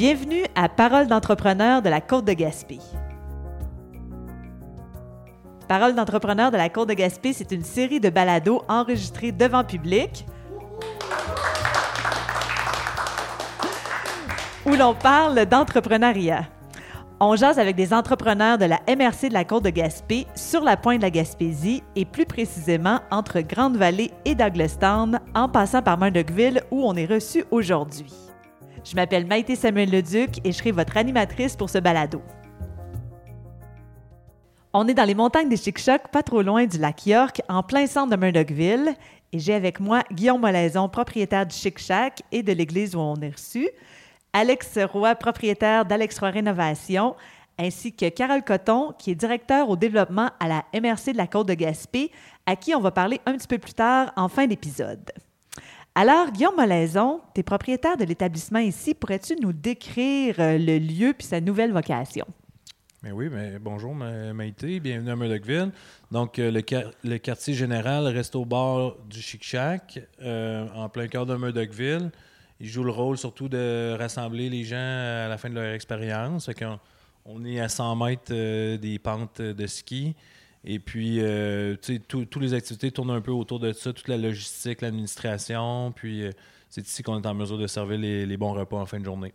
Bienvenue à Parole d'entrepreneur de la Côte de Gaspé. Parole d'entrepreneur de la Côte de Gaspé, c'est une série de balados enregistrés devant public où l'on parle d'entrepreneuriat. On jase avec des entrepreneurs de la MRC de la Côte de Gaspé sur la pointe de la Gaspésie et plus précisément entre Grande-Vallée et Douglastown en passant par Murdochville où on est reçu aujourd'hui. Je m'appelle Maïté Samuel Leduc et je serai votre animatrice pour ce balado. On est dans les montagnes des Chic-Chocs, pas trop loin du lac York, en plein centre de Murdochville. Et j'ai avec moi Guillaume Molaison, propriétaire du Chic-Chac et de l'église où on est reçu, Alex Roy, propriétaire d'Alex Roy Rénovation, ainsi que Carole Coton, qui est directeur au développement à la MRC de la Côte de Gaspé, à qui on va parler un petit peu plus tard en fin d'épisode. Alors, Guillaume Molaison, tu es propriétaire de l'établissement ici. Pourrais-tu nous décrire euh, le lieu puis sa nouvelle vocation? Mais oui, mais bonjour Maïté, bienvenue à Murdochville. Donc, euh, le, quartier général reste au bord du Chic Shack, euh, en plein cœur de Murdochville. Il joue le rôle surtout de rassembler les gens à la fin de leur expérience. on, est à 100 mètres des pentes de ski. Et puis, euh, tu sais, toutes les activités tournent un peu autour de ça, toute la logistique, l'administration. Puis, euh, c'est ici qu'on est en mesure de servir les, bons repas en fin de journée.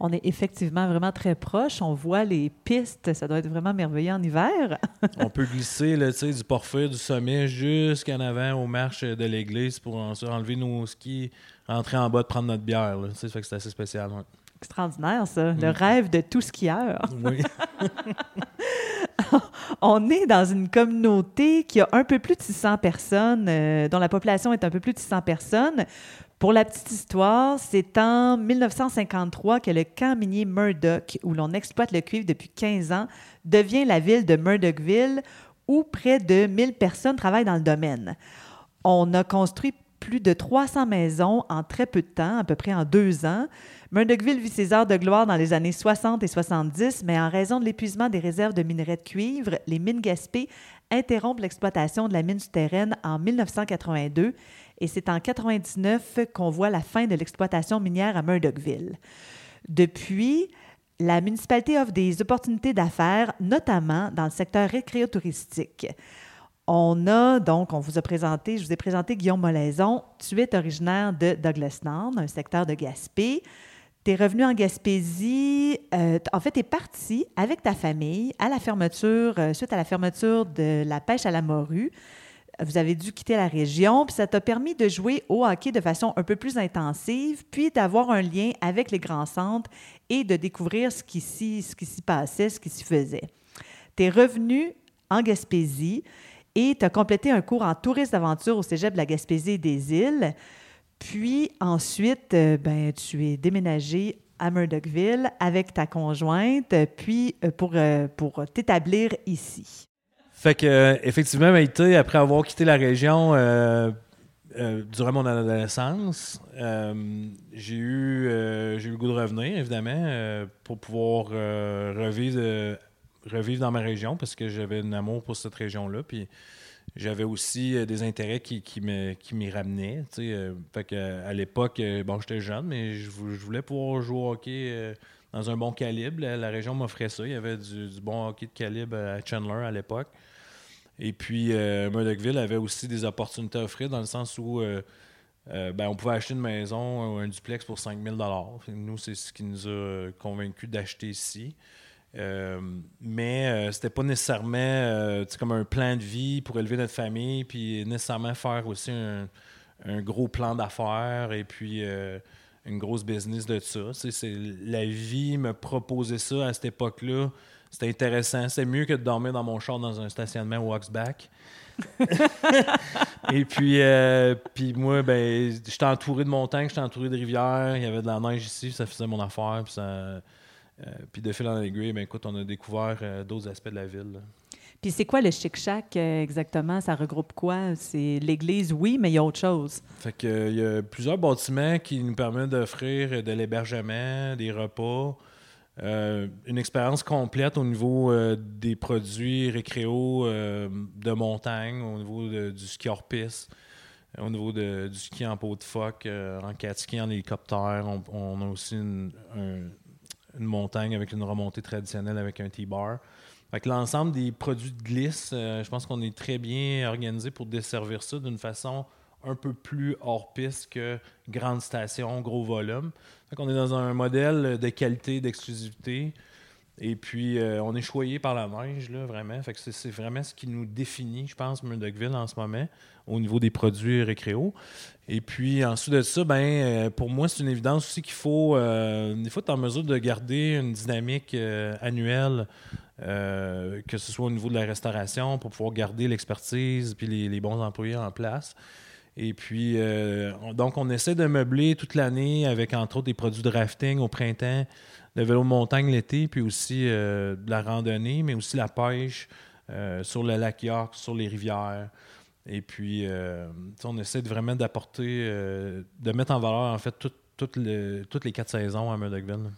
On est effectivement vraiment très proche. On voit les pistes. Ça doit être vraiment merveilleux en hiver. on peut glisser là, du porphyre du sommet jusqu'en avant aux marches de l'église pour enlever nos skis, rentrer en bas, de prendre notre bière. Ça fait que c'est assez spécial. Extraordinaire, ça. Le mm. rêve de tout skieur. Oui. on est dans une communauté qui a un peu plus de 600 personnes, euh, dont la population est un peu plus de 600 personnes. Pour la petite histoire, c'est en 1953 que le camp minier Murdoch, où l'on exploite le cuivre depuis 15 ans, devient la ville de Murdochville, où près de 1000 personnes travaillent dans le domaine. On a construit plus de 300 maisons en très peu de temps, à peu près en deux ans. Murdochville vit ses heures de gloire dans les années 60 et 70, mais en raison de l'épuisement des réserves de minerais de cuivre, les mines Gaspé interrompent l'exploitation de la mine souterraine en 1982 et c'est en 1999 qu'on voit la fin de l'exploitation minière à Murdochville. Depuis, la municipalité offre des opportunités d'affaires, notamment dans le secteur récréotouristique. On a donc, on vous a présenté, je vous ai présenté Guillaume Molaison. Tu es originaire de Douglas Nord, un secteur de Gaspé. Tu es revenu en Gaspésie. Euh, en fait, tu es parti avec ta famille à la fermeture, euh, suite à la fermeture de la pêche à la morue. Vous avez dû quitter la région, puis ça t'a permis de jouer au hockey de façon un peu plus intensive, puis d'avoir un lien avec les grands centres et de découvrir ce qui s'y passait, ce qui s'y faisait. Tu es revenu en Gaspésie et tu as complété un cours en tourisme d'aventure au Cégep de la Gaspésie et des îles. Puis ensuite, euh, ben, tu es déménagé à Murdochville avec ta conjointe, puis euh, pour, euh, pour t'établir ici. Fait que, effectivement, Maïté, après avoir quitté la région durant mon adolescence, j'ai eu, eu le goût de revenir, évidemment, pour pouvoir revivre, revivre dans ma région parce que j'avais un amour pour cette région-là. Puis j'avais aussi euh, des intérêts qui, qui m'y ramenaient. Euh, fait à l'époque, euh, bon, j'étais jeune, mais je, voulais pouvoir jouer au hockey dans un bon calibre. La, région m'offrait ça. Il y avait du, bon hockey de calibre à Chandler à l'époque. Et puis, Murdochville avait aussi des opportunités à offrir dans le sens où ben, on pouvait acheter une maison ou un duplex pour 5000 Nous, c'est ce qui nous a convaincus d'acheter ici. Euh, mais euh, c'était pas nécessairement euh, comme un plan de vie pour élever notre famille, puis nécessairement faire aussi un, gros plan d'affaires et puis une grosse business de ça. C'est, la vie me proposait ça à cette époque-là. C'était intéressant. C'est mieux que de dormir dans mon char dans un stationnement au Oxback. et puis, puis moi, ben, j'étais entouré de montagnes, j'étais entouré de rivières, il y avait de la neige ici, ça faisait mon affaire. Puis ça, euh, puis de fil en aiguille, ben, écoute, on a découvert euh, d'autres aspects de la ville. Puis c'est quoi le Chic Shack euh, exactement? Ça regroupe quoi? C'est l'église, oui, mais il y a autre chose. Fait que, il y a plusieurs bâtiments qui nous permettent d'offrir de l'hébergement, des repas, une expérience complète au niveau des produits récréaux de montagne, au niveau du ski hors-piste. au niveau de, du ski en peau de phoque, en cat ski, en hélicoptère. On, a aussi une, une, montagne avec une remontée traditionnelle avec un T-bar. l'ensemble des produits de glisse, je pense qu'on est très bien organisé pour desservir ça d'une façon un peu plus hors piste que grande station, gros volume. on est dans un modèle de qualité, d'exclusivité. Et puis, euh, on est choyé par la neige, là, vraiment. Fait que c'est vraiment ce qui nous définit, je pense, Murdochville en ce moment, au niveau des produits récréaux. Et puis, ensuite de ça, ben, euh, pour moi, c'est une évidence aussi qu'il faut, euh, être en mesure de garder une dynamique annuelle, que ce soit au niveau de la restauration, pour pouvoir garder l'expertise puis les, bons employés en place. Et puis, donc, on essaie de meubler toute l'année avec, entre autres, des produits de rafting au printemps, le vélo de montagne l'été, puis aussi euh, de la randonnée, mais aussi la pêche euh, sur le lac York, sur les rivières. Et puis, euh, on essaie de vraiment d'apporter, de mettre en valeur, en fait, toutes les quatre saisons à Murdochville.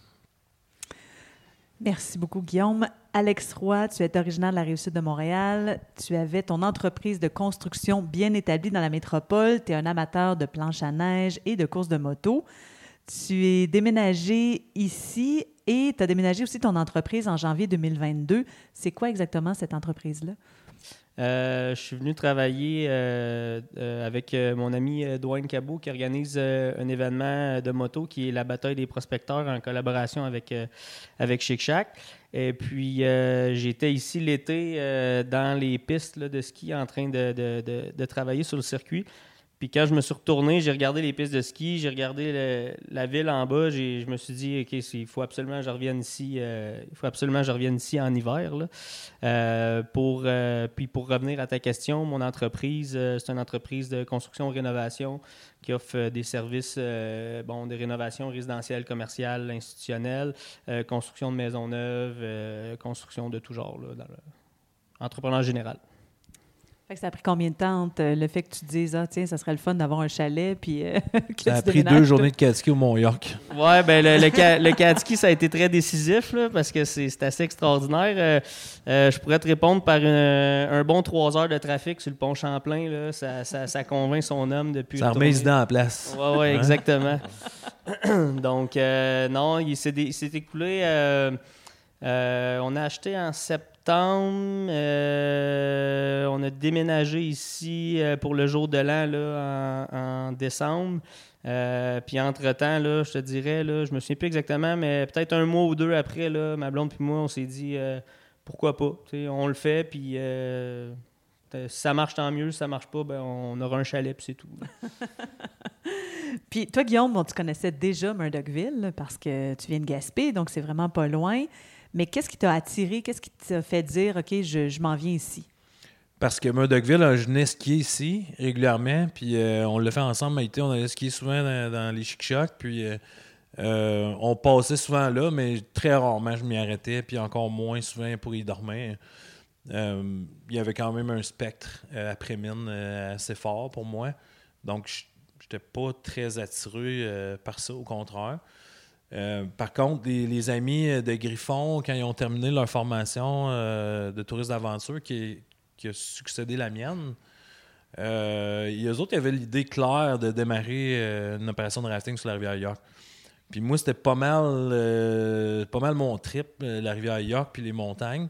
Merci beaucoup, Guillaume. Alex Roy, tu es originaire de la Réussite de Montréal. Tu avais ton entreprise de construction bien établie dans la métropole. Tu es un amateur de planche à neige et de courses de moto. Tu es déménagé ici et tu as déménagé aussi ton entreprise en janvier 2022. C'est quoi exactement cette entreprise-là? Euh, je suis venu travailler euh, euh, avec mon ami Dwayne Cabot qui organise un événement de moto qui est la bataille des prospecteurs en collaboration avec, avec Chic Shack. Et puis, j'étais ici l'été dans les pistes de ski en train de, de, travailler sur le circuit. Puis quand je me suis retourné, j'ai regardé les pistes de ski, j'ai regardé la ville en bas, je me suis dit, OK, il faut absolument que je revienne ici, euh, il faut absolument que je ici en hiver. Euh, pour, euh, puis pour revenir à ta question, mon entreprise, c'est une entreprise de construction-rénovation qui offre des services, bon, de rénovation résidentielle, commerciale, institutionnelle, construction de maisons neuves, construction de tout genre, entrepreneur général ça a pris combien de temps le fait que tu dises, ah, tiens, ça serait le fun d'avoir un chalet, puis euh, Ça a pris deux journées de catski au Mont-York. Oui, ben le, le, ça a été très décisif, parce que c'est assez extraordinaire. Euh, euh, je pourrais te répondre par un bon trois heures de trafic sur le pont Champlain. Là, ça, ça, convainc son homme depuis. Ça remet les en place. Oui, oui, hein? exactement. Donc, non, il s'est écoulé. on a acheté en septembre euh, on a déménagé ici euh, pour le jour de l'an en, décembre. Euh, puis entre-temps, je te dirais, là, je me souviens plus exactement, mais peut-être un mois ou deux après, là, ma blonde et moi, on s'est dit pourquoi pas. on le fait, puis si ça marche, tant mieux. Si ça marche pas, ben, on aura un chalet, puis c'est tout. puis toi, Guillaume, tu connaissais déjà Murdochville parce que tu viens de Gaspé, donc c'est vraiment pas loin. Mais qu'est-ce qui t'a attiré? Qu'est-ce qui t'a fait dire, OK, je, m'en viens ici? Parce que Murdochville, je venais skier ici régulièrement, puis euh, on l'a fait ensemble, Maïté, on allait skier souvent dans, les chic-chocs, puis euh, euh, on passait souvent là, mais très rarement je m'y arrêtais, puis encore moins souvent pour y dormir. il y avait quand même un spectre après-mine assez fort pour moi, donc je n'étais pas très attiré par ça, au contraire. Euh, par contre, les, amis de Griffon, quand ils ont terminé leur formation euh, de tourisme d'aventure qui, a succédé la mienne, euh, eux autres avaient l'idée claire de démarrer une opération de rafting sur la rivière York. Puis moi, c'était pas mal, pas mal mon trip, la rivière York puis les montagnes.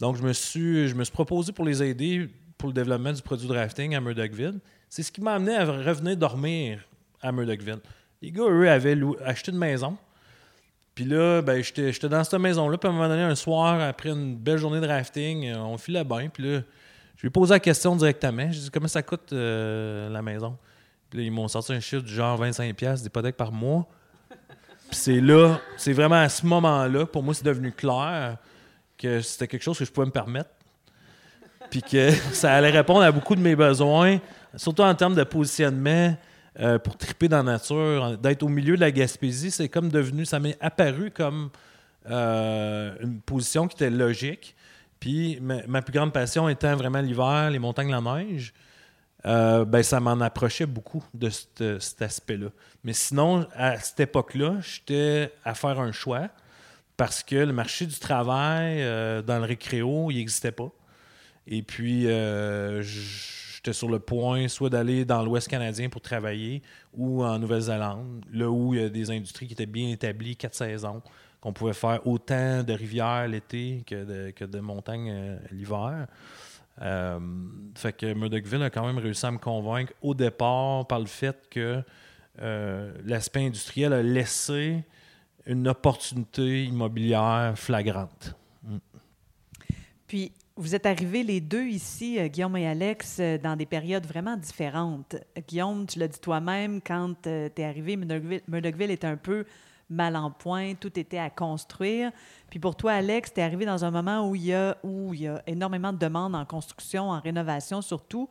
Donc, je me suis, je me suis proposé pour les aider pour le développement du produit de rafting à Murdochville. C'est ce qui m'a amené à revenir dormir à Murdochville. Les gars, eux, avaient acheté une maison. Puis là, ben, j'étais dans cette maison-là. Puis à un moment donné, un soir, après une belle journée de rafting, euh, on filait bien. Puis là, je lui ai posé la question directement. Je lui ai dit comment ça coûte euh, la maison? Puis là, ils m'ont sorti un chiffre du genre 25$ d'hypothèque par mois. Puis c'est là, c'est vraiment à ce moment-là, pour moi, c'est devenu clair que c'était quelque chose que je pouvais me permettre. Puis que ça allait répondre à beaucoup de mes besoins, surtout en termes de positionnement. Euh, pour triper dans la nature, d'être au milieu de la Gaspésie, c'est comme devenu, ça m'est apparu comme euh, une position qui était logique. Puis ma, plus grande passion étant vraiment l'hiver, les montagnes, la neige, euh, ben, ça m'en approchait beaucoup de cet aspect-là. Mais sinon, à cette époque-là, j'étais à faire un choix parce que le marché du travail dans le récréo, il n'existait pas. Et puis, je j'étais sur le point soit d'aller dans l'Ouest canadien pour travailler ou en Nouvelle-Zélande, là où il y a des industries qui étaient bien établies, quatre saisons, qu'on pouvait faire autant de rivières l'été que de, que montagnes euh, l'hiver. Euh, fait que Murdochville a quand même réussi à me convaincre au départ par le fait que euh, l'aspect industriel a laissé une opportunité immobilière flagrante. Mm. Puis, vous êtes arrivés les deux ici, euh, Guillaume et Alex, euh, dans des périodes vraiment différentes. Guillaume, tu l'as dit toi-même, quand tu es arrivé, Murdochville, était un peu mal en point, tout était à construire. Puis pour toi, Alex, tu es arrivé dans un moment où il, y a, où il y a énormément de demandes en construction, en rénovation surtout.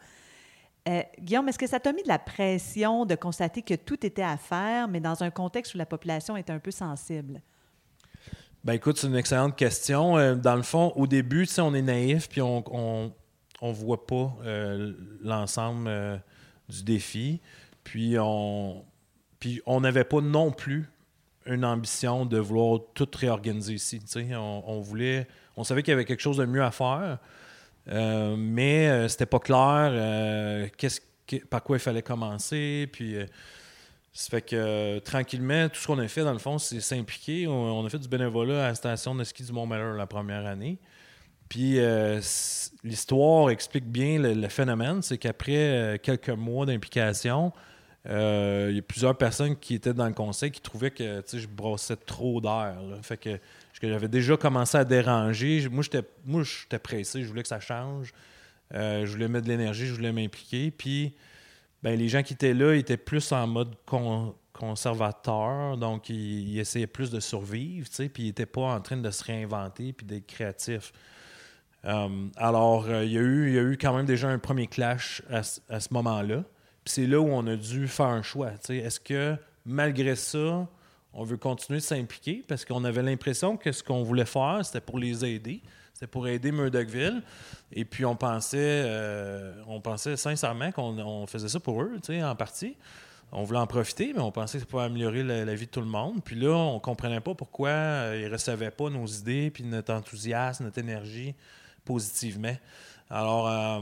Euh, Guillaume, est-ce que ça t'a mis de la pression de constater que tout était à faire, mais dans un contexte où la population était un peu sensible? Ben écoute, c'est une excellente question. Euh, dans le fond, au début, on est naïf, puis on on, voit pas euh, l'ensemble du défi. Puis on puis on n'avait pas non plus une ambition de vouloir tout réorganiser ici. On, on, voulait, on savait qu'il y avait quelque chose de mieux à faire, euh, mais euh, c'était pas clair euh, par quoi il fallait commencer. Puis, ça fait que tranquillement, tout ce qu'on a fait, dans le fond, c'est s'impliquer. On, a fait du bénévolat à la station de ski du Mont-Melleur la première année. Puis l'histoire explique bien le phénomène, c'est qu'après quelques mois d'implication, euh, il y a plusieurs personnes qui étaient dans le conseil qui trouvaient que je brossais trop d'air. Fait que, j'avais déjà commencé à déranger. Moi, j'étais pressé, je voulais que ça change. Euh, je voulais mettre de l'énergie, je voulais m'impliquer. Puis, ben, les gens qui étaient là étaient plus en mode conservateur, donc ils, essayaient plus de survivre, puis ils n'étaient pas en train de se réinventer puis d'être créatifs. Euh, alors, il, y a eu, y a eu quand même déjà un premier clash à ce moment-là. Puis c'est là où on a dû faire un choix. Est-ce que malgré ça, on veut continuer de s'impliquer? Parce qu'on avait l'impression que ce qu'on voulait faire, c'était pour les aider. C'était pour aider Murdochville. Et puis on pensait, euh, on pensait sincèrement qu'on faisait ça pour eux, en partie. On voulait en profiter, mais on pensait que ça pouvait améliorer la, vie de tout le monde. Puis là, on comprenait pas pourquoi euh, ils ne recevaient pas nos idées, puis notre enthousiasme, notre énergie positivement. Alors, euh,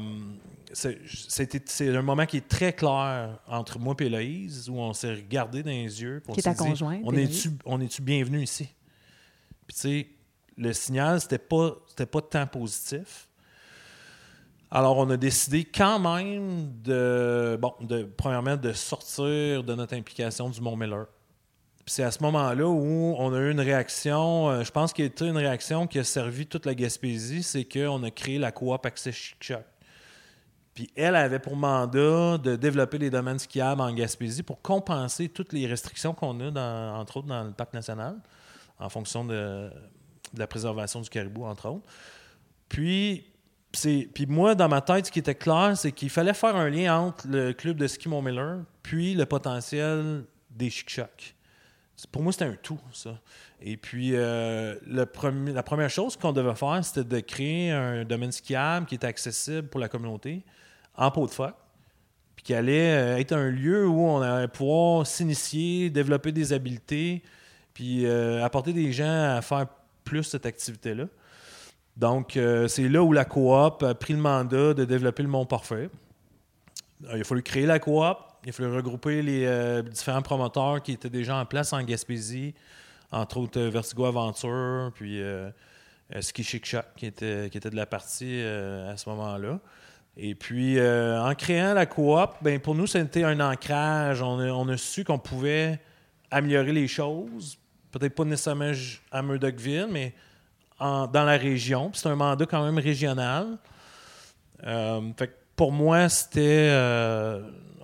c'est un moment qui est très clair entre moi et Héloïse, où on s'est regardé dans les yeux. Pour qui est ta conjointe. On est-tu est bienvenu ici? Puis, tu sais, le signal, c'était pas, pas tant positif. Alors, on a décidé quand même de, bon, premièrement, de sortir de notre implication du Mont-Miller c'est à ce moment-là où on a eu une réaction, euh, je pense qu'il y a été une réaction qui a servi toute la Gaspésie, c'est qu'on a créé la coop Access Chic Puis elle avait pour mandat de développer les domaines skiables en Gaspésie pour compenser toutes les restrictions qu'on a, entre autres dans le parc national, en fonction de, la préservation du caribou, entre autres. Puis, puis moi, dans ma tête, ce qui était clair, c'est qu'il fallait faire un lien entre le club de ski Mont-Miller puis le potentiel des chic-chocs pour moi, c'était un tout, ça. Et puis, euh, le premier, la première chose qu'on devait faire, c'était de créer un domaine skiable qui était accessible pour la communauté en pot de phoque, puis qui allait euh, être un lieu où on allait pouvoir s'initier, développer des habiletés, puis euh, apporter des gens à faire plus cette activité-là. Donc, c'est là où la coop a pris le mandat de développer le Mont Parfait. Il a fallu créer la coop, il a fallu regrouper les euh, différents promoteurs qui étaient déjà en place en Gaspésie, entre autres euh, Vertigo Aventure, puis euh, Ski Chic était, qui était de la partie à ce moment-là. Et puis, en créant la coop, ben, pour nous, c'était un ancrage. On a, su qu'on pouvait améliorer les choses, peut-être pas nécessairement à Murdochville, mais dans la région. C'est un mandat quand même régional. fait pour moi, c'était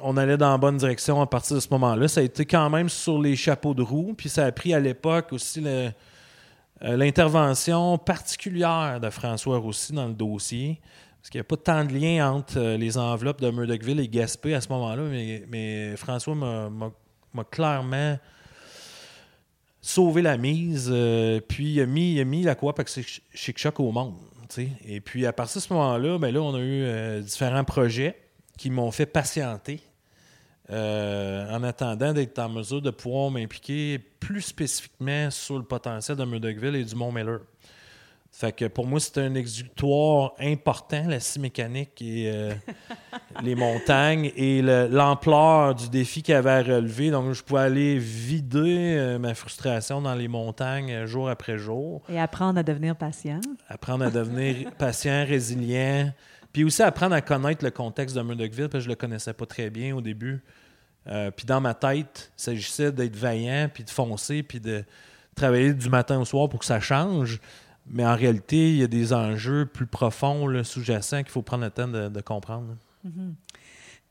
on allait dans la bonne direction à partir de ce moment-là. Ça a été quand même sur les chapeaux de roue, puis ça a pris à l'époque aussi euh, l'intervention particulière de François aussi dans le dossier. Parce qu'il n'y a pas tant de lien entre euh, les enveloppes de Murdochville et Gaspé à ce moment-là, mais, François m'a clairement sauvé la mise, euh, puis il a mis, la coop avec Chic Choc au monde. Et puis à partir de ce moment-là, ben là, on a eu différents projets qui m'ont fait patienter euh, en attendant d'être en mesure de pouvoir m'impliquer plus spécifiquement sur le potentiel de Murdochville et du Mont-Miller. Fait que pour moi, c'était un exutoire important, la scie mécanique et euh, les montagnes et le- l'ampleur du défi qu'il avait à relever. Donc, je pouvais aller vider euh, ma frustration dans les montagnes euh, jour après jour, Et apprendre à devenir patient. apprendre à devenir patient, résilient, puis aussi apprendre à connaître le contexte de Murdochville, parce que je le connaissais pas très bien au début. Euh, puis dans ma tête, il s'agissait d'être vaillant, puis de foncer, puis de travailler du matin au soir pour que ça change. Mais en réalité, il y a des enjeux plus profonds, sous-jacents, qu'il faut prendre le temps de, comprendre.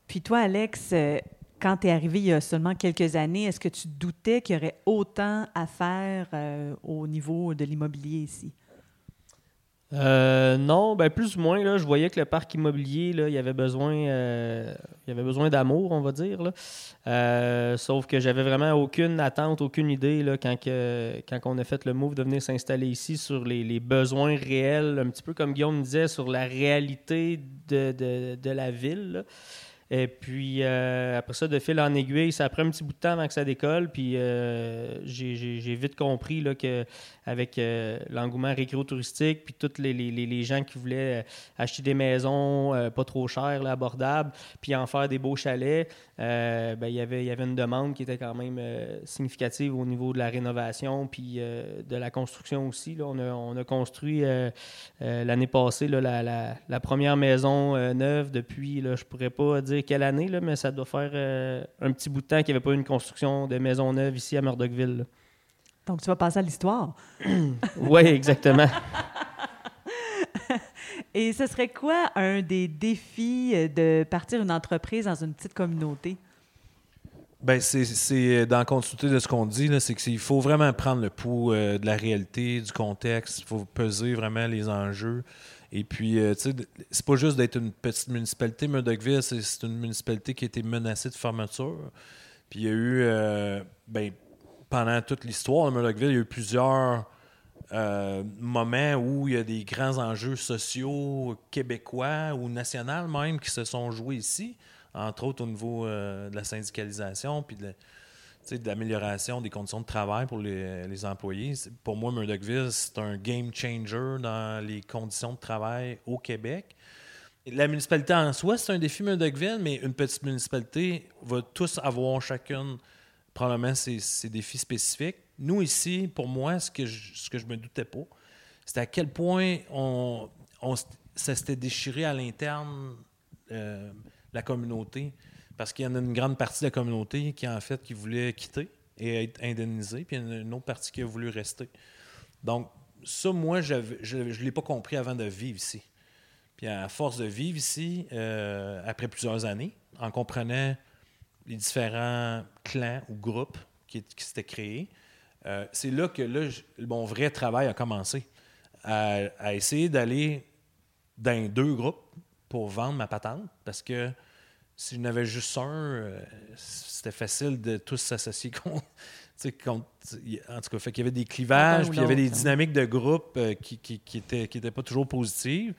Puis toi, Alex, euh, quand tu es arrivé il y a seulement quelques années, est-ce que tu doutais qu'il y aurait autant à faire euh, au niveau de l'immobilier ici? Euh, non, ben plus ou moins, là, je voyais que le parc immobilier, là, il avait besoin, euh, avait besoin d'amour, on va dire. là. Euh, sauf que j'avais vraiment aucune attente, aucune idée là, quand, que- quand on a fait le move de venir s'installer ici sur les, besoins réels, un petit peu comme Guillaume disait, sur la réalité de, de- de la ville. Et puis, euh, après ça, de fil en aiguille, ça a pris un petit bout de temps avant que ça décolle. Puis, euh, j'ai- vite compris là, que avec euh, l'engouement récréo-touristique, puis tous les, gens qui voulaient acheter des maisons pas trop chères, là, abordables, puis en faire des beaux chalets, ben, il y avait- une demande qui était quand même significative au niveau de la rénovation, puis de la construction aussi. là. On, a, on a construit l'année passée là, la, la- première maison neuve depuis, là, je pourrais pas dire quelle année, là, mais ça doit faire euh, un petit bout de temps qu'il n'y avait pas eu une construction de maison neuve ici à Murdochville. là. Donc, tu vas passer à l'histoire. Oui, exactement. Et ce serait quoi un des défis euh, de partir une entreprise dans une petite communauté? Ben, c'est- c'est dans la continuité de ce qu'on dit, c'est qu'il faut vraiment prendre le pouls euh, de la réalité, du contexte. Il faut peser vraiment les enjeux. Et puis, euh, tu sais, c'est pas juste d'être une petite municipalité. Murdochville, c'est une municipalité qui a été menacée de fermeture. Puis, il y a eu, euh, ben, pendant toute l'histoire de Murdochville, il y a eu plusieurs euh, moments où il y a des grands enjeux sociaux québécois ou nationaux même qui se sont joués ici entre autres au niveau de la syndicalisation puis de, la- l'amélioration des conditions de travail pour les, les employés. C'est- Pour moi, Murdochville, c'est un game changer dans les conditions de travail au Québec. La municipalité en soi, c'est un défi Murdochville, mais une petite municipalité va tous avoir chacune probablement ses, ses défis spécifiques. Nous, ici, pour moi, ce que je, ce que je me doutais pas, c'était à quel point on, on ça s'était déchiré à l'interne euh, la communauté. Parce qu'il y en a une grande partie de la communauté qui, en fait, qui voulait quitter et être indemnisée, puis il y en a une autre partie qui a voulu rester. Donc, ça, moi, je ne l'ai pas compris avant de vivre ici. Puis à force de vivre ici, euh, après plusieurs années, en comprenant les différents clans ou groupes qui, s'étaient créés, euh, c'est là que là, mon vrai travail a commencé. À essayer d'aller dans deux groupes pour vendre ma patente. Parce que si je n'avais juste un, euh, c'était facile de tous s'associer contre. en tout cas, fait qu'il y avait des clivages, puis il y avait des hein. dynamiques de groupe euh, qui, qui, qui étaient, qui étaient pas toujours positives.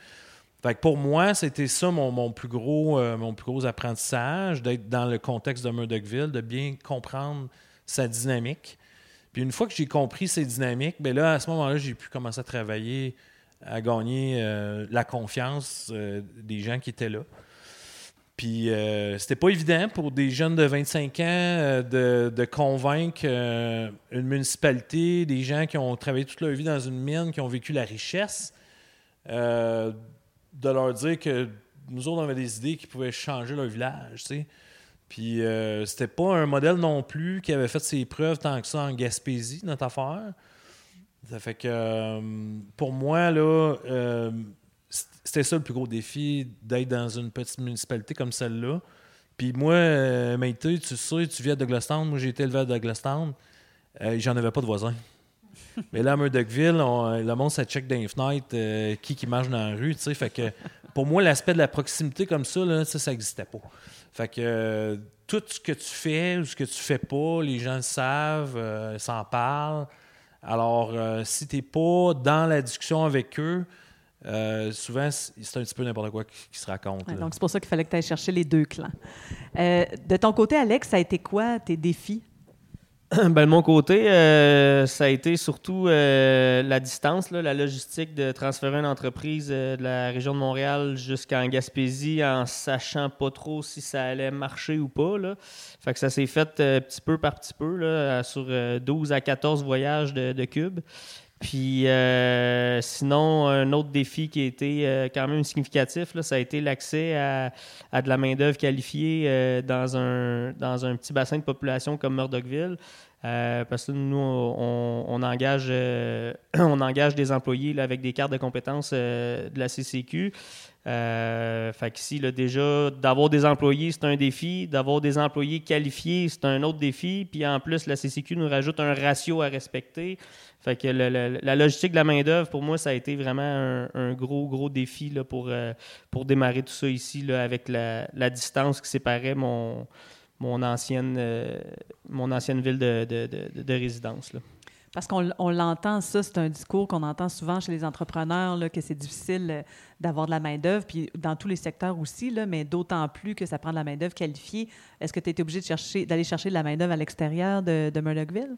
Fait que pour moi, c'était ça mon, mon plus gros, euh, mon plus gros apprentissage, d'être dans le contexte de Murdochville, de bien comprendre sa dynamique. Puis une fois que j'ai compris ces dynamiques, ben là, à ce moment-là, j'ai pu commencer à travailler, à gagner euh, la confiance euh, des gens qui étaient là. Puis euh, c'était pas évident pour des jeunes de 25 ans euh, de, convaincre euh, une municipalité, des gens qui ont travaillé toute leur vie dans une mine, qui ont vécu la richesse, de leur dire que nous autres, on avait des idées qui pouvaient changer leur village, tu sais. Puis c'était pas un modèle non plus qui avait fait ses preuves tant que ça en Gaspésie, notre affaire. Ça fait que pour moi, là, c'était ça le plus gros défi d'être dans une petite municipalité comme celle-là. Puis moi, euh, Maïté, tu sais, tu vis à Douglastown. Moi, j'ai été élevé à Douglastown. Euh, J'en avais pas de voisins. Mais là, à Murdochville, on- le monde, ça check dans les fenêtres euh, qui qui marche dans la rue, tu sais. Fait que pour moi, l'aspect de la proximité comme ça, là, ça, ça n'existait pas. Fait que euh, tout ce que tu fais ou ce que tu fais pas, les gens le savent, euh, s'en parlent. Alors, euh, si tu n'es pas dans la discussion avec eux, euh, souvent, c'est un petit peu n'importe quoi qui, qui se raconte. Ouais, donc, c'est pour ça qu'il fallait que tu ailles chercher les deux clans. Euh, de ton côté, Alex, ça a été quoi tes défis? ben, de mon côté, euh, ça a été surtout euh, la distance, là, la logistique de transférer une entreprise euh, de la région de Montréal jusqu'en Gaspésie en sachant pas trop si ça allait marcher ou pas. Là. Fait que ça s'est fait petit peu par petit peu là, sur 12 à 14 voyages de, de cubes. Puis sinon, un autre défi qui a été quand même significatif, là, ça a été l'accès à, à, de la main-d'œuvre qualifiée dans, un, dans un petit bassin de population comme Murdochville. Euh, parce que nous, on, engage, euh, on engage des employés là, avec des cartes de compétences euh, de la CCQ. Fait qu'ici, déjà, d'avoir des employés, c'est un défi. D'avoir des employés qualifiés, c'est un autre défi. Puis en plus, la CCQ nous rajoute un ratio à respecter. Fait que la logistique de la main-d'œuvre, pour moi, ça a été vraiment un, gros, gros défi là, pour, démarrer tout ça ici, avec la, distance qui séparait mon mon ancienne, euh, ville de, de, de, résidence. Parce qu'on on l'entend, ça, c'est un discours qu'on entend souvent chez les entrepreneurs, là, que c'est difficile euh, d'avoir de la main-d'œuvre, puis dans tous les secteurs aussi, là, mais d'autant plus que ça prend de la main-d'œuvre qualifiée. Est-ce que tu es obligé de chercher, d'aller chercher de la main-d'œuvre à l'extérieur de, de Murdochville?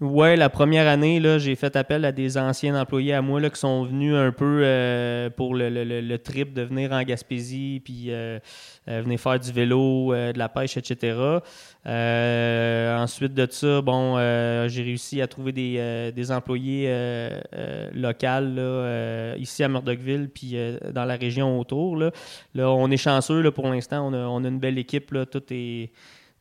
Oui, la première année, là, j'ai fait appel à des anciens employés à moi là, qui sont venus un peu euh, pour le, le, trip de venir en Gaspésie, puis euh, euh, venir faire du vélo, de la pêche, etc. ensuite de ça, bon, j'ai réussi à trouver des, des employés locaux ici à Murdochville, puis dans la région autour. Là, là on est chanceux là, pour l'instant, on a, on a, une belle équipe, là, tout est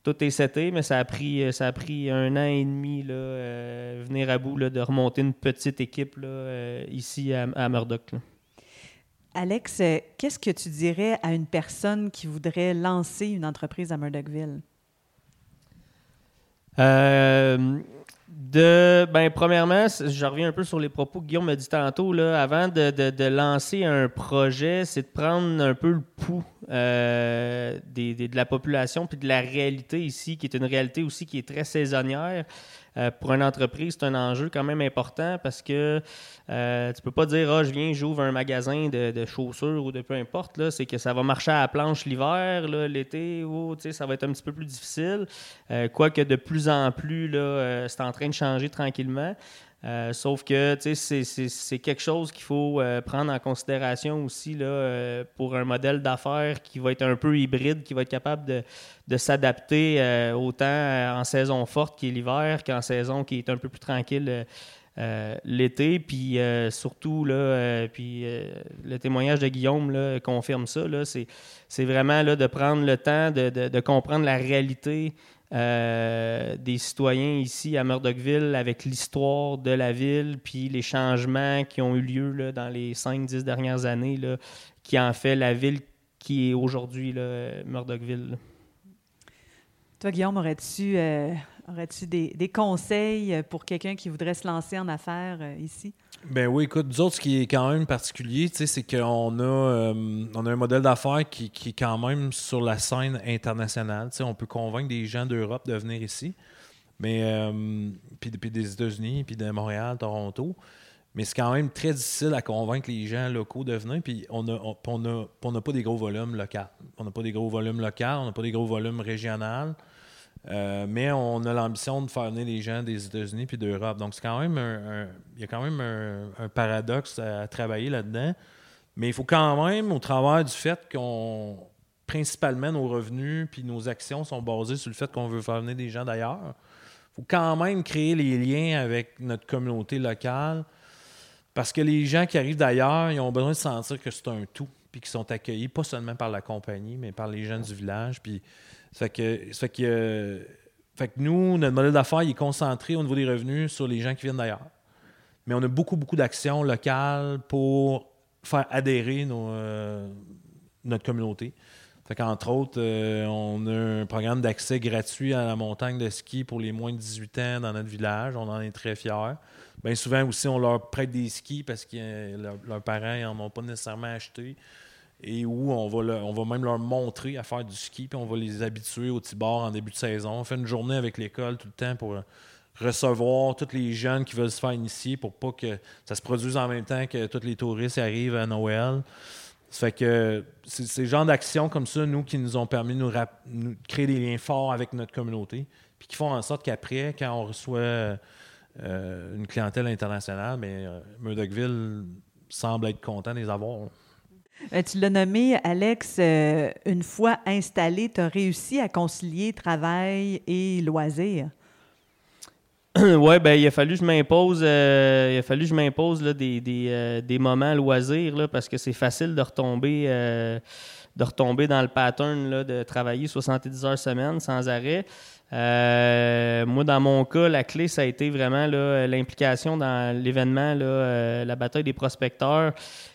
tout est seté, mais ça a pris, euh, ça a pris un an et demi là, euh, venir à bout là, de remonter une petite équipe là, euh, ici à, à Murdoch. Alex, qu'est-ce que tu dirais à une personne qui voudrait lancer une entreprise à Murdochville? De, ben, premièrement, je reviens un peu sur les propos que Guillaume m'a dit tantôt. Là, avant de, lancer un projet, c'est de prendre un peu le pouls euh, de la population puis de la réalité ici, qui est une réalité aussi qui est très saisonnière. Euh, pour une entreprise, c'est un enjeu quand même important parce que euh, tu peux pas dire ah je viens, j'ouvre un magasin de, chaussures ou de peu importe. C'est que ça va marcher à la planche l'hiver, l'été, ou ça va être un petit peu plus difficile. Euh, quoique de plus en plus, là, euh, c'est en train de changer tranquillement. Euh, sauf que c'est quelque chose qu'il faut euh, prendre en considération aussi là, euh, pour un modèle d'affaires qui va être un peu hybride, qui va être capable de, s'adapter autant en saison forte qui est l'hiver qu'en saison qui est un peu plus tranquille l'été. Puis surtout, là, puis, le témoignage de Guillaume confirme ça. C'est vraiment de prendre le temps de comprendre la réalité euh, des citoyens ici à Murdochville avec l'histoire de la ville, puis les changements qui ont eu lieu là, dans les 5-10 dernières années, là, qui en fait la ville qui est aujourd'hui Murdochville. Toi, Guillaume, aurais-tu euh, aurais-tu des, des, conseils pour quelqu'un qui voudrait se lancer en affaires euh, ici? Ben oui, écoute, nous autres, ce qui est quand même particulier, c'est qu'on a, euh, on a un modèle d'affaires qui, qui, est quand même sur la scène internationale. on peut convaincre des gens d'Europe de venir ici, mais euh, puis, des États-Unis, puis de Montréal, Toronto. Mais c'est quand même très difficile à convaincre les gens locaux de venir. Puis on n'a on, on pas des gros volumes locaux. On n'a pas des gros volumes locaux, on n'a pas des gros volumes régionaux. Euh, mais on a l'ambition de faire venir les gens des États-Unis puis d'Europe. Donc, c'est quand même un, il y a quand même un, paradoxe à, travailler là-dedans. Mais il faut quand même, au travers du fait qu'on, principalement, nos revenus puis nos actions sont basées sur le fait qu'on veut faire venir des gens d'ailleurs, il faut quand même créer les liens avec notre communauté locale. Parce que les gens qui arrivent d'ailleurs, ils ont besoin de sentir que c'est un tout, puis qu'ils sont accueillis, pas seulement par la compagnie, mais par les gens du village. Puis ça fait que, fait que, fait que nous, notre modèle d'affaires est concentré au niveau des revenus sur les gens qui viennent d'ailleurs. Mais on a beaucoup, beaucoup d'actions locales pour faire adhérer euh, notre communauté. Fait qu'entre autres, euh, on a un programme d'accès gratuit à la montagne de ski pour les moins de 18 ans dans notre village. On en est très fiers. Bien souvent aussi, on leur prête des skis parce que leurs parents n'en ont pas nécessairement acheté et où on va, on va même leur montrer à faire du ski, puis on va les habituer au Tibor en début de saison. On fait une journée avec l'école tout le temps pour recevoir tous les jeunes qui veulent se faire initier pour pas que ça se produise en même temps que tous les touristes arrivent à Noël. Ça fait que c'est ces genres d'actions comme ça, nous, qui nous ont permis de nous, créer des liens forts avec notre communauté, puis qui font en sorte qu'après, quand on reçoit euh, une clientèle internationale, mais euh, Murdochville semble être content de les avoir. Euh, Tu l'as nommé, Alex, euh, une fois installé, tu as réussi à concilier travail et loisirs? ouais, ben il a fallu que je m'impose, euh, il a fallu que je m'impose des, des, des moments loisirs là, parce que c'est facile de retomber, de retomber dans le pattern là, de travailler 70 heures semaine sans arrêt. Moi, dans mon cas, la clé, ça a été vraiment l'implication dans l'événement, la bataille des prospecteurs,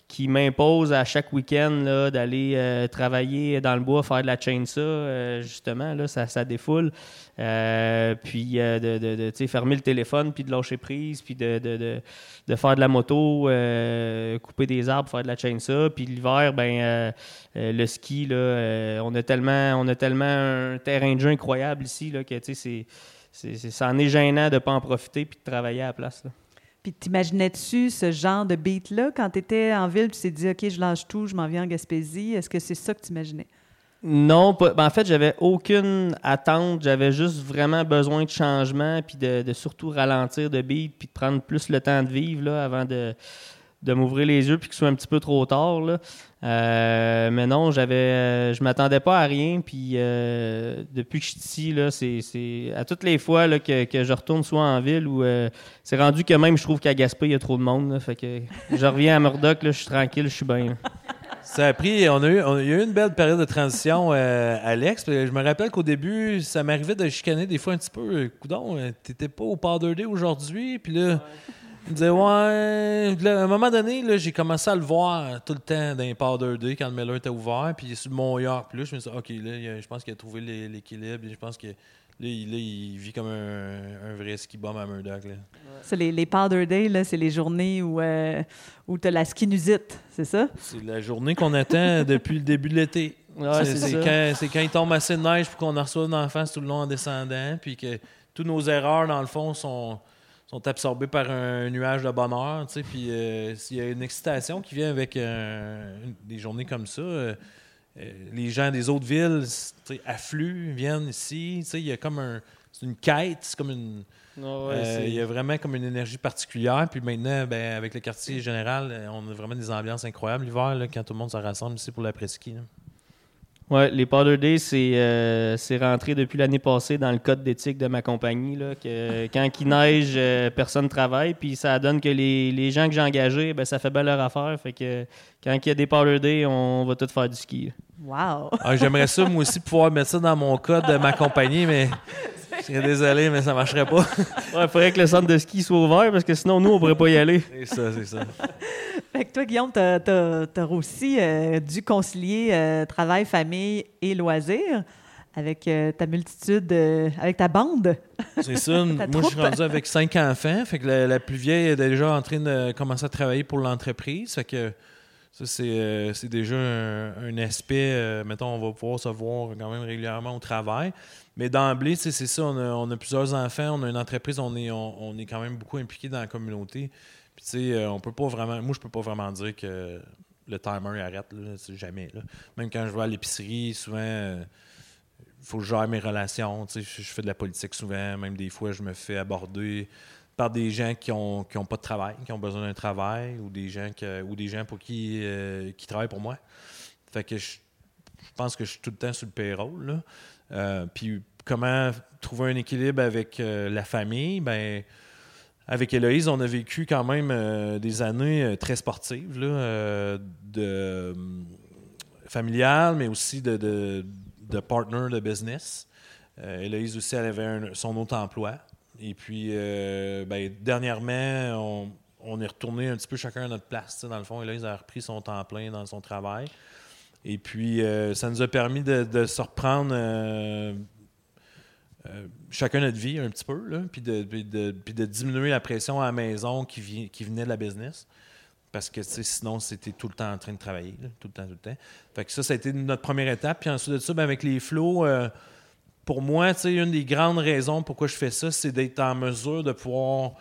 qui m'impose à chaque week-end d'aller euh, travailler dans le bois, faire de la chainsaw, euh, justement, là, ça, ça défoule. Euh, puis euh, de, de, de, fermer le téléphone, puis de lâcher prise, puis de, de, faire de la moto, couper des arbres, faire de la chainsaw. Puis l'hiver, ben, le ski, là, on, a tellement, on a tellement un terrain de jeu incroyable ici là, que c'est, c'est- ça en est gênant de ne pas en profiter puis de travailler à la place. là. Puis t'imaginais-tu ce genre de beat-là? Quand tu étais en ville, tu t'es dit, OK, je lâche tout, je m'en viens en Gaspésie. Est-ce que c'est ça que tu imaginais? Non, pas- ben, en fait, j'avais aucune attente. J'avais juste vraiment besoin de changement, puis de, de surtout ralentir de beat, puis de prendre plus le temps de vivre là, avant de, de m'ouvrir les yeux, puis que ce soit un petit peu trop tard. Là. Euh, mais non, j'avais, euh, je m'attendais pas à rien. Puis euh, depuis que je suis ici, là, c'est, c'est à toutes les fois là, que, que je retourne soit en ville ou euh, c'est rendu que même je trouve qu'à Gaspé, il y a trop de monde. là. fait que je reviens à Murdoch, là, je suis tranquille, je suis bien. Ça a pris, on a eu, on a eu une belle période de transition, euh, Alex. Je me rappelle qu'au début, ça m'arrivait de chicaner des fois un petit peu. Coudon, t'étais pas au Powder Day aujourd'hui. Puis là, il me disait, ouais. Là, à un moment donné, là, j'ai commencé à le voir tout le temps dans les Powder Day quand le Miller était ouvert. Puis sur le Mont York. Là, je me suis dit, OK, là, je pense qu'il a trouvé l'é- l'équilibre. Je pense que là, il, là, il vit comme un, un vrai ski bum à Murdoch. Là. C'est les, les Powder Day, là, c'est les journées où, euh, où tu as la skinusite, c'est ça? C'est la journée qu'on attend depuis le début de l'été. Ouais, c'est quand, c'est quand il tombe assez de neige pour qu'on en reçoive d'en face tout le long en descendant, puis que toutes nos erreurs, dans le fond, sont, sont absorbées par un nuage de bonheur. tu sais, Puis euh, s'il y a une excitation qui vient avec euh, des journées comme ça, euh, les gens des autres villes affluent, viennent ici. tu sais, Il y a comme un. C'est une quête, c'est comme une. euh, il y a vraiment comme une énergie particulière. Puis maintenant, ben, avec le quartier général, on a vraiment des ambiances incroyables l'hiver, quand tout le monde se rassemble ici pour l'après-ski. là. Ouais, les Powder Days, c'est euh, c'est rentré depuis l'année passée dans le code d'éthique de ma compagnie. Là, que quand il neige, euh, personne ne travaille. Puis ça donne que les, les gens que j'ai engagés, ben, ça fait bien leur affaire. Fait que quand il y a des Powder Days, on va tous faire du ski. Wow! Ah, J'aimerais ça, moi aussi, pouvoir mettre ça dans mon code de ma compagnie, mais je serais désolé, mais ça marcherait pas. Ouais, il faudrait que le centre de ski soit ouvert parce que sinon, nous, on pourrait pas y aller. C'est ça, c'est ça. Fait que toi, Guillaume, tu as, aussi euh, dû concilier euh, travail, famille et loisirs avec euh, ta multitude, euh, avec ta bande. C'est ça. Moi, je suis rendu avec cinq enfants. Fait que la, la plus vieille est déjà en train de commencer à travailler pour l'entreprise. Fait que ça, c'est euh, c'est déjà un, un aspect. euh, mettons, on va pouvoir se voir quand même régulièrement au travail. Mais d'emblée, c'est ça. On a, plusieurs enfants, on a une entreprise, on est, on, est quand même beaucoup impliqué dans la communauté. Puis, tu sais, euh, on peut pas vraiment. Moi, je peux pas vraiment dire que le timer arrête, jamais. Même quand je vais à l'épicerie, souvent. euh, il faut que je gère mes relations. Je, fais de la politique souvent. Même des fois, je me fais aborder par des gens qui ont, qui ont pas de travail, qui ont besoin d'un travail, ou des gens, que- ou des gens pour qui, euh, qui travaillent pour moi. Fait que je, pense que je suis tout le temps sur le payroll. Euh, puis comment trouver un équilibre avec euh, la famille? Ben, avec Héloïse, on a vécu quand même euh, des années très sportives, de familiales, mais aussi de, de, de partner de business. Héloïse aussi, elle avait son autre emploi. Et puis, ben, dernièrement, on, on est retourné un petit peu chacun à notre place. Dans le fond, Héloïse a repris son temps plein dans son travail. Et puis, euh, ça nous a permis de, de se reprendre euh, euh, chacun notre vie un petit peu, puis, de, diminuer la pression à la maison qui, venait de la business. Parce que sinon, c'était tout le temps en train de travailler, tout le temps, tout le temps. Fait que ça, ça a été notre première étape. Puis ensuite de ça, ben, avec les flots, pour moi, une des grandes raisons pourquoi je fais ça, c'est d'être en mesure de pouvoir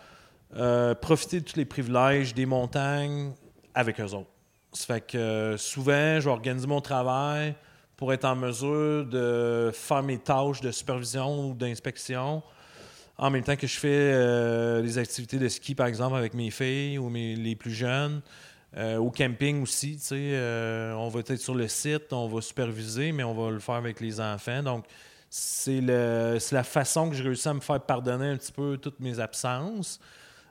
profiter de tous les privilèges des montagnes avec eux autres. Ça fait que euh, souvent, je vais organiser mon travail pour être en mesure de faire mes tâches de supervision ou d'inspection en même temps que je fais euh, les activités de ski, par exemple, avec mes filles ou mes, les plus jeunes. Euh, au camping aussi, euh, on va être sur le site, on va superviser, mais on va le faire avec les enfants. Donc, c'est la façon que j'ai réussi à me faire pardonner un petit peu toutes mes absences.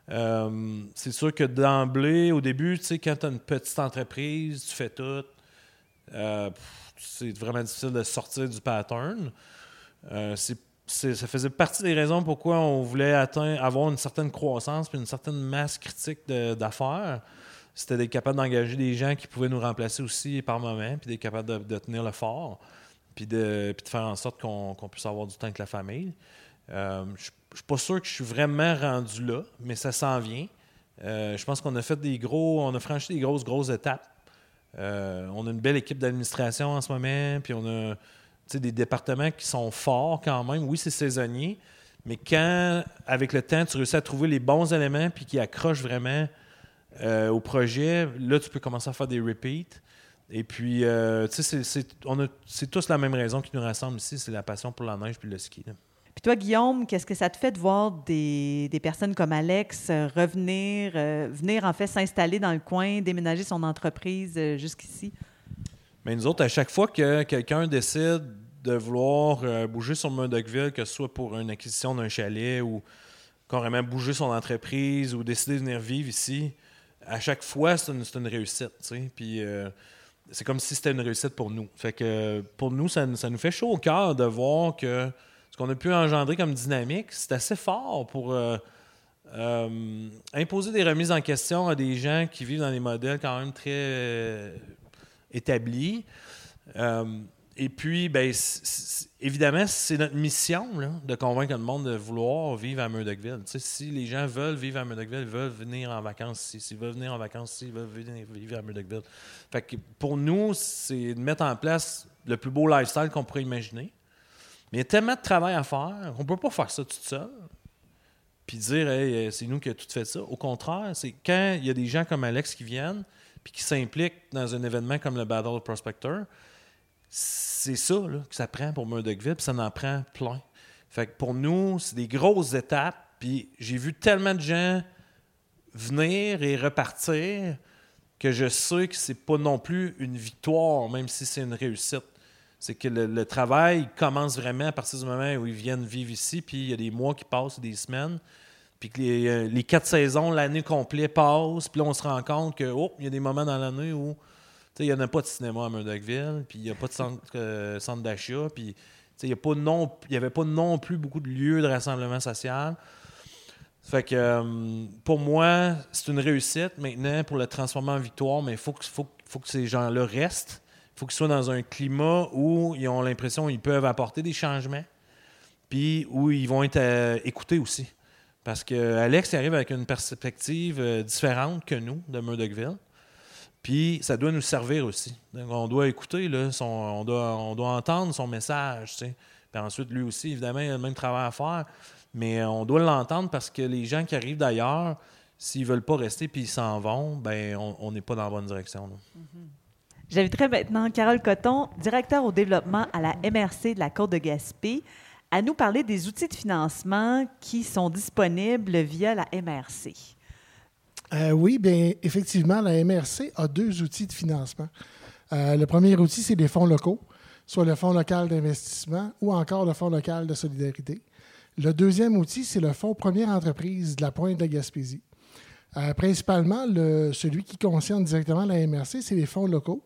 C'est sûr que d'emblée, au début, tu sais, quand tu as une petite entreprise, tu fais tout. c'est vraiment difficile de sortir du pattern. c'est ça faisait partie des raisons pourquoi on voulait avoir une certaine croissance puis une certaine masse critique d'affaires. C'était d'être capable d'engager des gens qui pouvaient nous remplacer aussi par moment, puis d'être capable de, tenir le fort, puis de, faire en sorte qu'on puisse avoir du temps avec la famille. Euh, ne suis pas sûr que je suis vraiment rendu là, mais ça s'en vient. Euh, je pense qu'on a fait des gros, on a franchi des grosses, grosses étapes. Euh, on a une belle équipe d'administration en ce moment, puis on a des départements qui sont forts quand même. Oui, c'est saisonnier, mais quand, avec le temps, tu réussis à trouver les bons éléments puis qui accrochent vraiment euh, au projet, là, tu peux commencer à faire des repeats. Et puis, tu sais, c'est tous la même raison qui nous rassemble ici, c'est la passion pour la neige puis le ski. Puis toi, Guillaume, qu'est-ce que ça te fait de voir des, personnes comme Alex euh, revenir, venir en fait s'installer dans le coin, déménager son entreprise jusqu'ici? Mais nous autres, à chaque fois que quelqu'un décide de vouloir euh, bouger sur Murdochville, que ce soit pour une acquisition d'un chalet ou carrément bouger son entreprise ou décider de venir vivre ici, à chaque fois, c'est une, réussite. Puis euh, c'est comme si c'était une réussite pour nous. Fait que pour nous, ça, nous fait chaud au cœur de voir que ce qu'on a pu engendrer comme dynamique, c'est assez fort pour euh, imposer des remises en question à des gens qui vivent dans des modèles quand même très. Euh, et puis, ben, évidemment, c'est notre mission de convaincre le monde de vouloir vivre à Murdochville. si les gens veulent vivre à Murdochville, ils veulent venir en vacances ici. S'ils veulent venir en vacances ici, ils veulent venir vivre à Murdochville. Fait que pour nous, c'est de mettre en place le plus beau lifestyle qu'on pourrait imaginer. Il y a tellement de travail à faire qu'on ne peut pas faire ça tout seul. Puis dire, hey, c'est nous qui avons tout fait ça. Au contraire, c'est quand il y a des gens comme Alex qui viennent, puis qui s'implique dans un événement comme le Battle of Prospector, c'est ça que ça prend pour Murdochville, puis ça en prend plein. Pour nous, c'est des grosses étapes, puis j'ai vu tellement de gens venir et repartir que je sais que c'est pas non plus une victoire, même si c'est une réussite. C'est que le, travail commence vraiment à partir du moment où ils viennent vivre ici, puis il y a des mois qui passent, des semaines, puis que euh, les, quatre saisons, l'année complète passe, puis là, on se rend compte que, oh, il y a des moments dans l'année où il n'y en a pas de cinéma à Murdochville, puis il n'y a pas de centre, euh, d'achat, puis il n'y avait pas non plus beaucoup de lieux de rassemblement social. Fait que euh, pour moi, c'est une réussite maintenant pour le transformer en victoire, mais il faut, faut, faut, que ces gens-là restent. Il faut qu'ils soient dans un climat où ils ont l'impression qu'ils peuvent apporter des changements, puis où ils vont être écoutés aussi. Parce que Alex arrive avec une perspective euh, différente que nous de Murdochville. Puis ça doit nous servir aussi. on doit écouter, là, on, doit, on doit entendre son message. Puis ensuite, lui aussi, évidemment, il a le même travail à faire. Mais on doit l'entendre parce que les gens qui arrivent d'ailleurs, s'ils ne veulent pas rester puis ils s'en vont, ben on n'est pas dans la bonne direction. Mm-hmm. J'inviterai maintenant Carole Coton, directeur au développement à la MRC de la Côte de Gaspé à nous parler des outils de financement qui sont disponibles via la MRC. Euh, oui, bien, effectivement, la MRC a deux outils de financement. Euh, le premier outil, c'est les fonds locaux, soit le Fonds local d'investissement ou encore le Fonds local de solidarité. Le deuxième outil, c'est le Fonds Première Entreprise de la Pointe de Gaspésie. Euh, principalement, le, celui qui concerne directement la MRC, c'est les fonds locaux.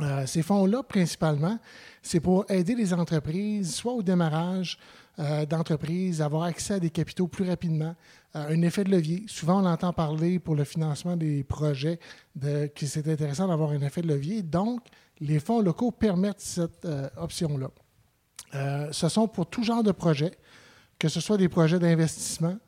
Euh, ces fonds-là, principalement, c'est pour aider les entreprises, soit au démarrage euh, d'entreprises, avoir accès à des capitaux plus rapidement, euh, un effet de levier. Souvent, on entend parler pour le financement des projets que c'est intéressant d'avoir un effet de levier. Donc, les fonds locaux permettent cette option-là. ce sont pour tout genre de projets, que ce soit des projets d'investissement,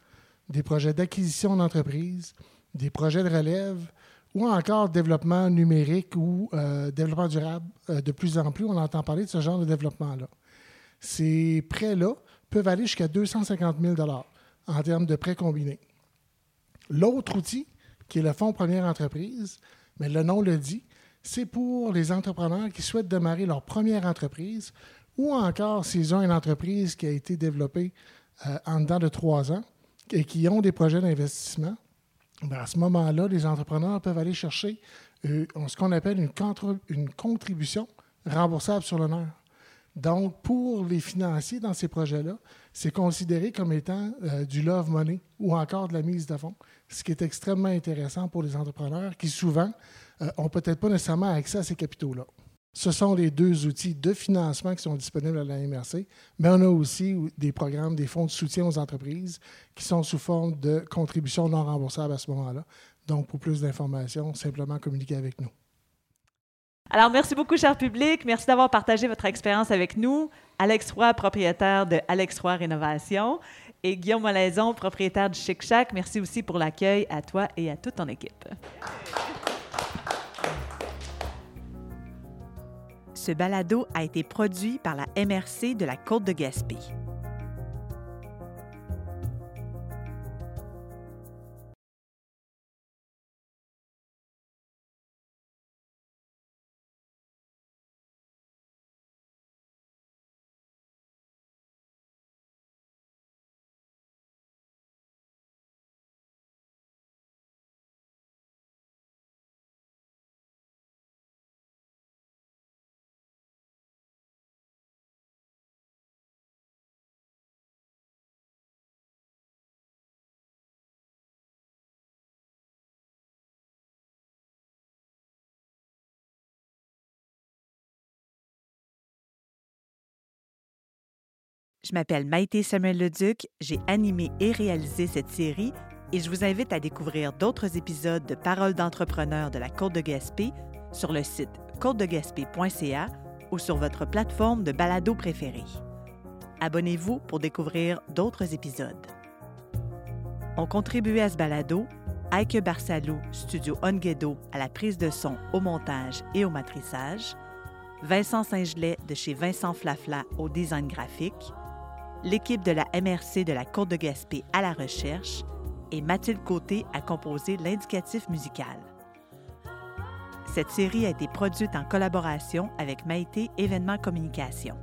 des projets d'acquisition d'entreprise, des projets de relève, ou encore développement numérique ou euh, développement durable. Euh, de plus en plus, on entend parler de ce genre de développement-là. Ces prêts-là peuvent aller jusqu'à 250 000 en termes de prêts combinés. L'autre outil, qui est le Fonds Première Entreprise, mais le nom le dit, c'est pour les entrepreneurs qui souhaitent démarrer leur première entreprise ou encore s'ils ont une entreprise qui a été développée euh, en dedans de trois ans et qui ont des projets d'investissement. Ben, à ce moment-là, les entrepreneurs peuvent aller chercher euh, ce qu'on appelle une, contribution remboursable sur l'honneur. Donc, pour les financiers dans ces projets-là, c'est considéré comme étant euh, du love money ou encore de la mise de fonds, ce qui est extrêmement intéressant pour les entrepreneurs qui souvent n'ont euh, peut-être pas nécessairement accès à ces capitaux-là. Ce sont les deux outils de financement qui sont disponibles à la MRC, mais on a aussi des programmes, des fonds de soutien aux entreprises qui sont sous forme de contributions non remboursables à ce moment-là. Donc, pour plus d'informations, simplement communiquer avec nous. Alors, merci beaucoup, cher public. Merci d'avoir partagé votre expérience avec nous. Alex Roy, propriétaire de Alex Roy Rénovation, et Guillaume Molaison, propriétaire du Chic Shack. Merci aussi pour l'accueil à toi et à toute ton équipe. Ce balado a été produit par la MRC de la Côte de Gaspé. Je m'appelle Maïté Samuel-Leduc, j'ai animé et réalisé cette série et je vous invite à découvrir d'autres épisodes de Paroles d'entrepreneurs de la Côte de Gaspé sur le site côtedegaspé.ca ou sur votre plateforme de balado préférée. Abonnez-vous pour découvrir d'autres épisodes. On contribué à ce balado Aike Barsalou, Studio Onguedo à la prise de son, au montage et au matrissage, Vincent Saint-Gelais de chez Vincent Flafla au design graphique, l'équipe de la MRC de la Côte de Gaspé à la recherche et Mathilde Côté a composé l'indicatif musical. Cette série a été produite en collaboration avec Maïté Événements Communication.